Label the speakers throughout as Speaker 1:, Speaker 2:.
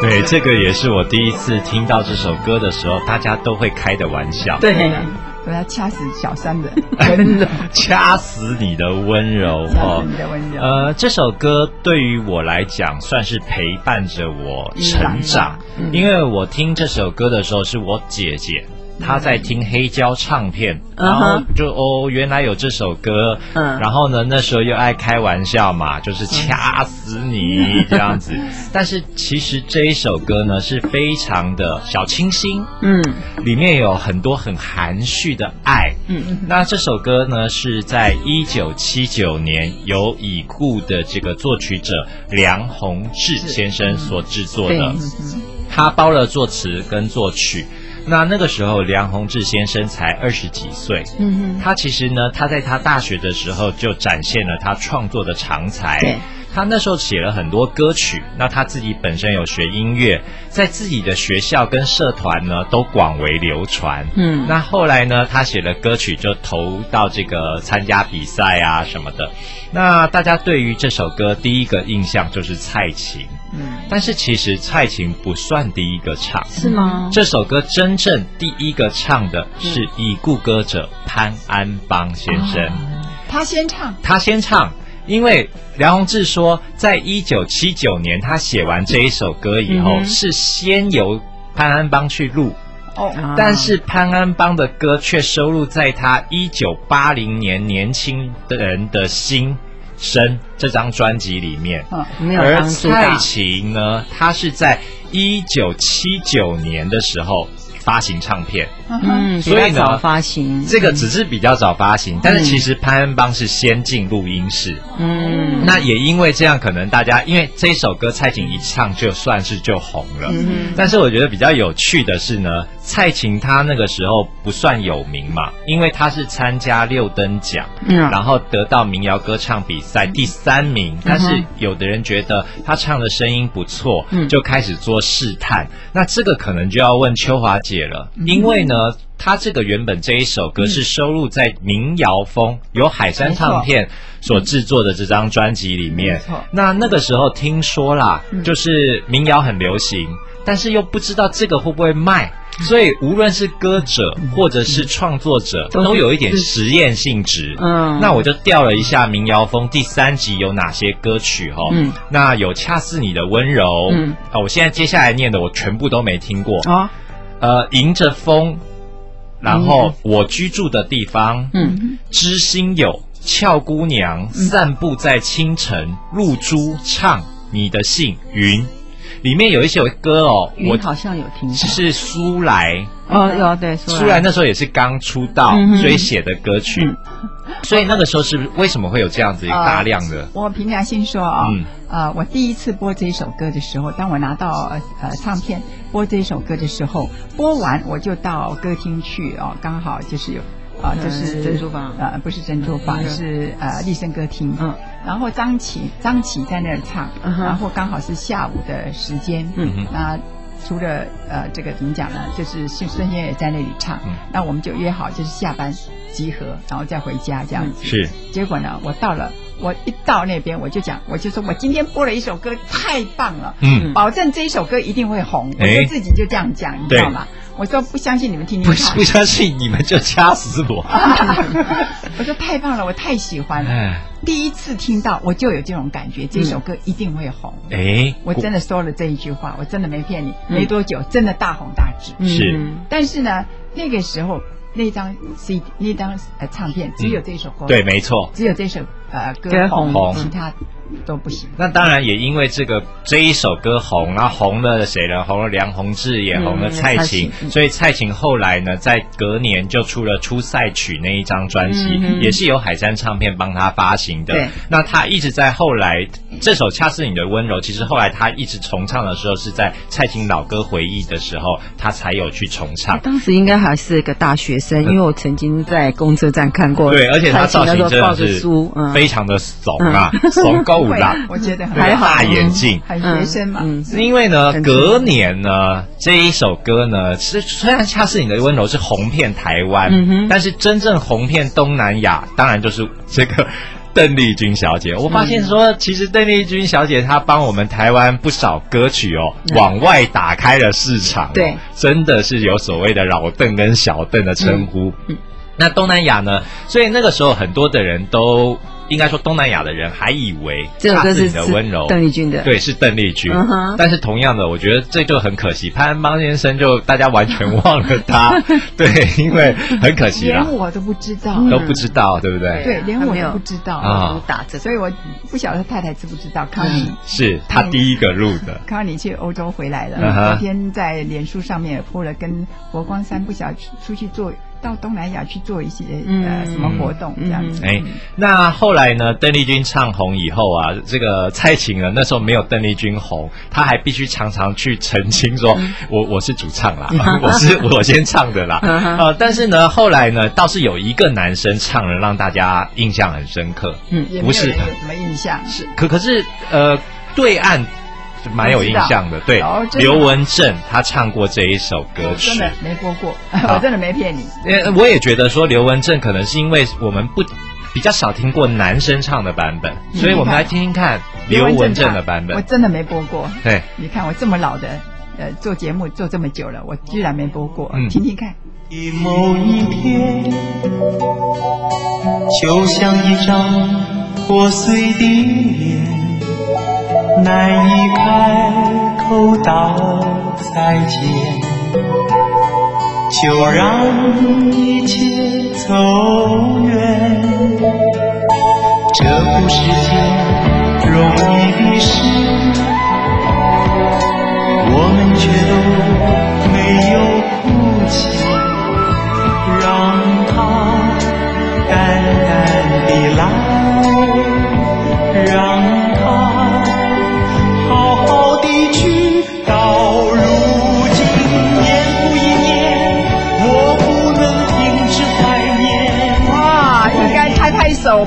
Speaker 1: 对，这个也是我第一次听到这首歌的时候，大家都会开的玩笑。
Speaker 2: 对，我要掐死小三的
Speaker 1: 温柔，掐死你的温柔
Speaker 2: 哦。你的温柔。
Speaker 1: 呃，这首歌对于我来讲，算是陪伴着我成长，因为我听这首歌的时候，是我姐姐。他在听黑胶唱片，然后就哦，原来有这首歌，嗯，然后呢，那时候又爱开玩笑嘛，就是掐死你这样子。但是其实这一首歌呢，是非常的小清新，嗯，里面有很多很含蓄的爱，嗯。那这首歌呢，是在一九七九年由已故的这个作曲者梁鸿志先生所制作的，他包了作词跟作曲。那那个时候，梁鸿志先生才二十几岁。嗯哼，他其实呢，他在他大学的时候就展现了他创作的长才。他那时候写了很多歌曲。那他自己本身有学音乐，在自己的学校跟社团呢都广为流传。嗯，那后来呢，他写了歌曲就投到这个参加比赛啊什么的。那大家对于这首歌第一个印象就是蔡琴。嗯，但是其实蔡琴不算第一个唱，
Speaker 2: 是吗？
Speaker 1: 这首歌真正第一个唱的是已故歌者潘安邦先生，
Speaker 2: 他先唱，
Speaker 1: 他先唱，因为梁鸿志说，在一九七九年他写完这一首歌以后，是先由潘安邦去录，哦，但是潘安邦的歌却收录在他一九八零年年轻的人的心。生这张专辑里面，而蔡琴呢，她是在一九七九年的时候发行唱片，
Speaker 2: 嗯，所以呢，发行。
Speaker 1: 这个只是比较早发行，但是其实潘恩邦是先进录音室，嗯，那也因为这样，可能大家因为这首歌蔡琴一唱就算是就红了，嗯，但是我觉得比较有趣的是呢。蔡琴她那个时候不算有名嘛，因为她是参加六等奖，嗯。然后得到民谣歌唱比赛第三名。但是有的人觉得她唱的声音不错，嗯。就开始做试探。那这个可能就要问秋华姐了，因为呢，她这个原本这一首歌是收录在民谣风由海山唱片所制作的这张专辑里面。那那个时候听说啦，就是民谣很流行，但是又不知道这个会不会卖。所以，无论是歌者或者是创作者，都有一点实验性质。嗯，那我就调了一下《民谣风》第三集有哪些歌曲哈。嗯，那有《恰似你的温柔》。嗯，啊，我现在接下来念的我全部都没听过啊。呃，迎着风，然后我居住的地方。嗯，知心友，俏姑娘，散步在清晨，露珠唱你的信，云。里面有一首歌哦，
Speaker 2: 我好像有听，
Speaker 1: 是苏来
Speaker 2: 哦，有对
Speaker 1: 苏来。那时候也是刚出道，所以写的歌曲，所以那个时候是为什么会有这样子一个大量的？
Speaker 2: 我凭良心说啊，呃，我第一次播这一首歌的时候，当我拿到呃唱片播这一首歌的时候，播完我就到歌厅去哦，刚好就是有。啊，就是
Speaker 3: 珍珠坊，
Speaker 2: 呃，不是珍珠坊，是呃立声歌厅。嗯，然后张琪，张琪在那儿唱，然后刚好是下午的时间。嗯嗯，那除了呃这个怎么讲呢？就是孙孙燕也在那里唱。嗯，那我们就约好，就是下班集合，然后再回家这样子。
Speaker 1: 是。
Speaker 2: 结果呢，我到了我一到那边我就讲，我就说我今天播了一首歌，太棒了，嗯，保证这一首歌一定会红，我就自己就这样讲，你知道吗？我说不相信你们听听看，
Speaker 1: 不相信你们就掐死我。
Speaker 2: 我说太棒了，我太喜欢了。第一次听到我就有这种感觉，这首歌一定会红。哎，我真的说了这一句话，我真的没骗你。没多久，真的大红大紫。
Speaker 1: 是，
Speaker 2: 但是呢，那个时候那张 C 那张呃唱片只有这首歌。
Speaker 1: 对，没错，
Speaker 2: 只有这首呃歌紅，其他。都不行。
Speaker 1: 那当然也因为这个这一首歌红，然后红了谁呢？红了梁宏志，也红了蔡琴。所以蔡琴后来呢，在隔年就出了《出赛曲》那一张专辑，也是由海山唱片帮他发行的。那他一直在后来这首《恰似你的温柔》，其实后来他一直重唱的时候，是在蔡琴老歌回忆的时候，他才有去重唱。
Speaker 4: 当时应该还是一个大学生，因为我曾经在公车站看过。
Speaker 1: 对，而且他造型真的是非常的怂啊，怂高。
Speaker 2: 我觉得
Speaker 1: 还好，大眼镜，
Speaker 2: 很学生嘛。
Speaker 1: 因为呢，隔年呢，这一首歌呢，是虽然恰似你的温柔是红遍台湾，但是真正红遍东南亚，当然就是这个邓丽君小姐。我发现说，其实邓丽君小姐她帮我们台湾不少歌曲哦，往外打开了市场。
Speaker 2: 对，
Speaker 1: 真的是有所谓的老邓跟小邓的称呼。那东南亚呢？所以那个时候很多的人都。应该说，东南亚的人还以为
Speaker 4: 这首歌是
Speaker 1: 温柔。
Speaker 4: 邓丽君的，
Speaker 1: 对，是邓丽君。但是同样的，我觉得这就很可惜，潘安邦先生就大家完全忘了他，对，因为很可惜
Speaker 2: 连我都不知道，
Speaker 1: 都不知道，对不对？
Speaker 2: 对，连我都不知道。啊，打着，所以我不晓得太太知不知道。康妮。
Speaker 1: 是他第一个录的。
Speaker 2: 康妮去欧洲回来了，昨天在脸书上面铺了跟佛光山不晓出去做。到东南亚去做一些呃什么活动这样子。哎，
Speaker 1: 那后来呢？邓丽君唱红以后啊，这个蔡琴呢，那时候没有邓丽君红，她还必须常常去澄清说：“我我是主唱啦，我是我先唱的啦。”呃，但是呢，后来呢，倒是有一个男生唱了，让大家印象很深刻。
Speaker 2: 嗯，不是什么印象？
Speaker 1: 是可可是呃，对岸。蛮有印象的，对，刘文正他唱过这一首歌曲，
Speaker 2: 真的没播过，我真的没骗你。
Speaker 1: 我也觉得说刘文正可能是因为我们不比较少听过男生唱的版本，所以我们来听听看刘文正的版本。
Speaker 2: 我真的没播过，
Speaker 1: 对，
Speaker 2: 你看我这么老的，呃，做节目做这么久了，我居然没播过，听听看。某一天，就像一张破碎的脸。难以开口道再见，就让一切走远。这不是件容易的事，我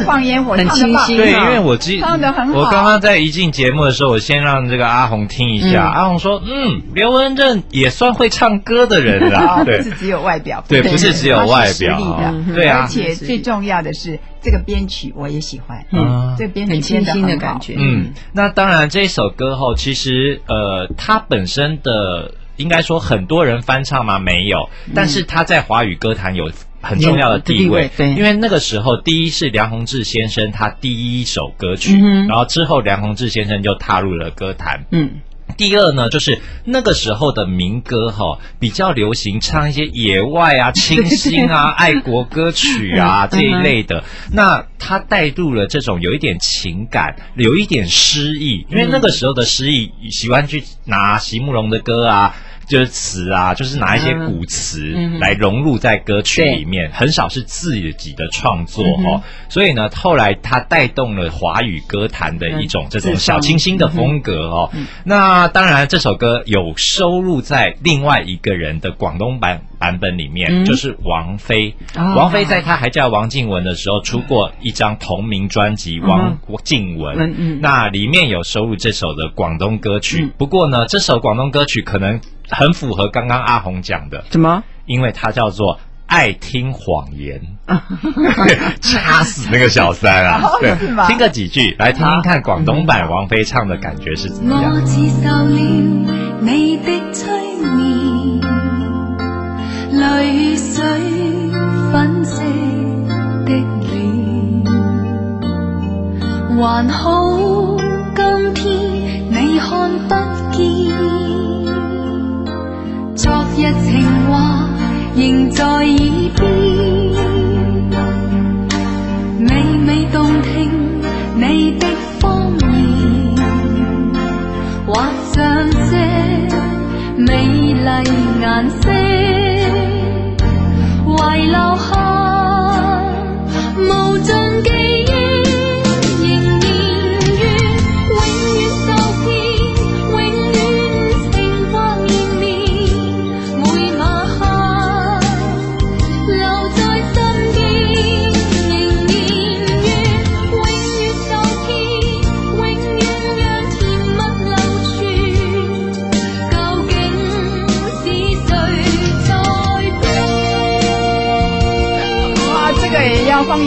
Speaker 2: 放烟火，
Speaker 4: 很清新。
Speaker 1: 对，因为我记
Speaker 2: 唱的很好。
Speaker 1: 我刚刚在一进节目的时候，我先让这个阿红听一下。阿红说：“嗯，刘文正也算会唱歌的人啦。”
Speaker 2: 对，不是只有外表，
Speaker 1: 对，不是只有外表，对啊。
Speaker 2: 而且最重要的是，这个编曲我也喜欢。嗯，这编曲
Speaker 4: 很清新的感觉。
Speaker 1: 嗯，那当然，这首歌后其实呃，它本身的应该说很多人翻唱吗？没有，但是它在华语歌坛有。很重要的地位，
Speaker 4: 对，
Speaker 1: 因为那个时候，第一是梁鸿志先生他第一首歌曲，然后之后梁鸿志先生就踏入了歌坛。嗯，第二呢，就是那个时候的民歌哈，比较流行唱一些野外啊、清新啊、爱国歌曲啊 这一类的。那他带入了这种有一点情感、有一点诗意，因为那个时候的诗意喜欢去拿席慕容的歌啊。就是词啊，就是拿一些古词来融入在歌曲里面，很少是自己的创作哦。所以呢，后来他带动了华语歌坛的一种这种小清新的风格哦。那当然，这首歌有收录在另外一个人的广东版版本里面，就是王菲。王菲在她还叫王静雯的时候，出过一张同名专辑《王静雯》，那里面有收录这首的广东歌曲。不过呢，这首广东歌曲可能。很符合刚刚阿红讲的，
Speaker 4: 怎么？
Speaker 1: 因为它叫做《爱听谎言，掐死那个小三啊！对，听个几句，来听听看广东版王菲唱的感觉是怎么样。
Speaker 3: 我接受了你的催眠，泪水粉色的脸，还好仍在耳边，美美动听你的方言，画上些美丽颜色，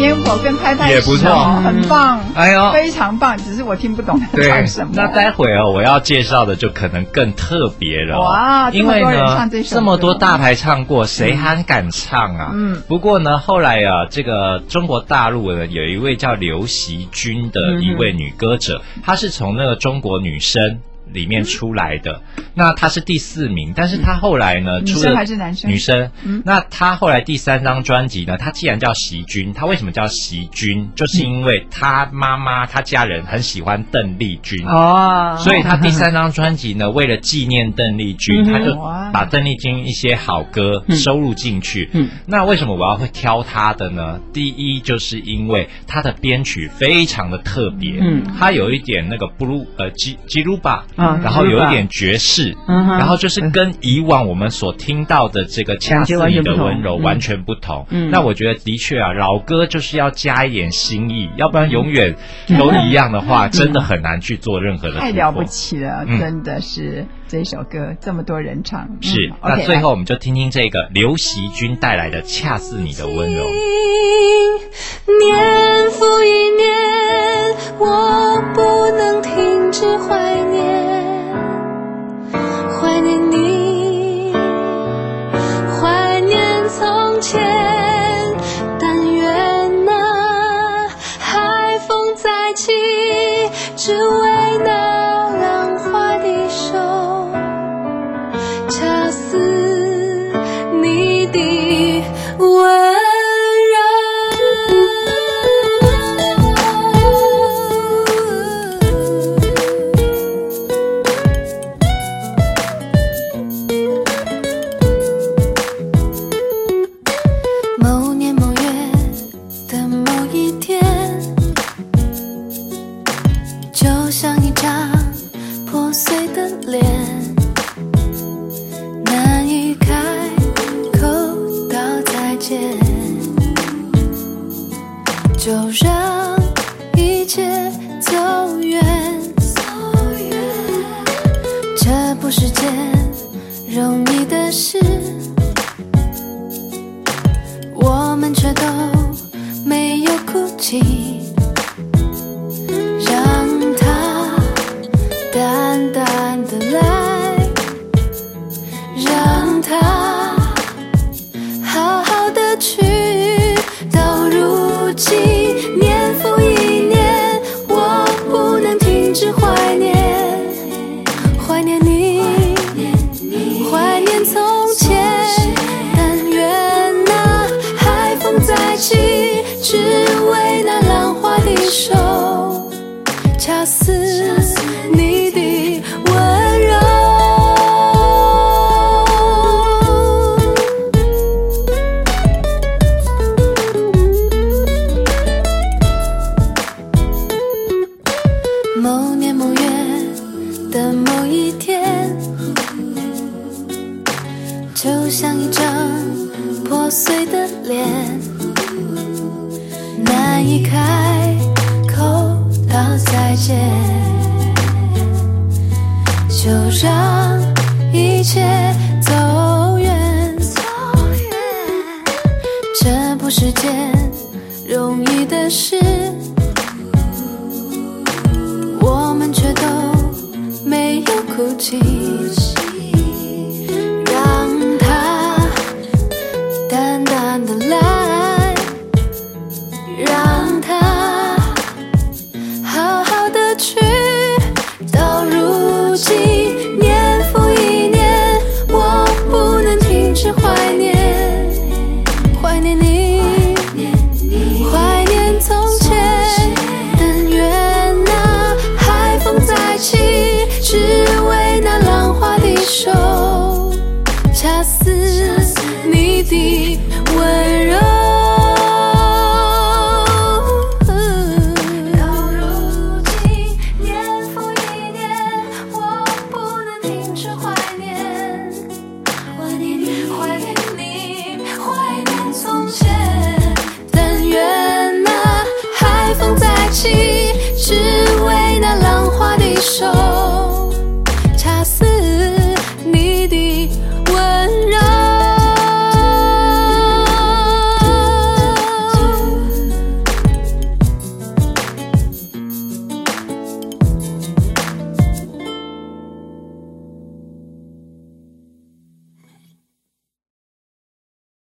Speaker 2: 烟火跟拍拍
Speaker 1: 也不错，
Speaker 2: 很棒，哎呦，非常棒。只是我听不懂他唱什么。
Speaker 1: 那待会儿我要介绍的就可能更特别了。哇，因为呢，这么多大牌唱过，谁还敢唱啊？嗯。不过呢，后来啊，这个中国大陆呢，有一位叫刘惜君的一位女歌者，她是从那个中国女声。里面出来的，那他是第四名，但是他后来呢？
Speaker 2: 女生还是男生？
Speaker 1: 女生。那他后来第三张专辑呢？他既然叫席君，他为什么叫席君？就是因为他妈妈、他家人很喜欢邓丽君哦，所以他第三张专辑呢，为了纪念邓丽君，他就把邓丽君一些好歌收录进去。嗯，那为什么我要会挑他的呢？第一，就是因为他的编曲非常的特别，嗯，他有一点那个布鲁呃吉吉鲁巴。然后有一点爵士，然后就是跟以往我们所听到的这个恰似你的温柔完全不同。那我觉得的确啊，老歌就是要加一点新意，要不然永远都一样的话，真的很难去做任何的。
Speaker 2: 太了不起了，真的是这首歌这么多人唱。
Speaker 1: 是，那最后我们就听听这个刘惜君带来的《恰似你的温柔》。
Speaker 3: 年复一年，我不能停止怀念。是我走远走远这不是件容易的事我们却都没有哭泣。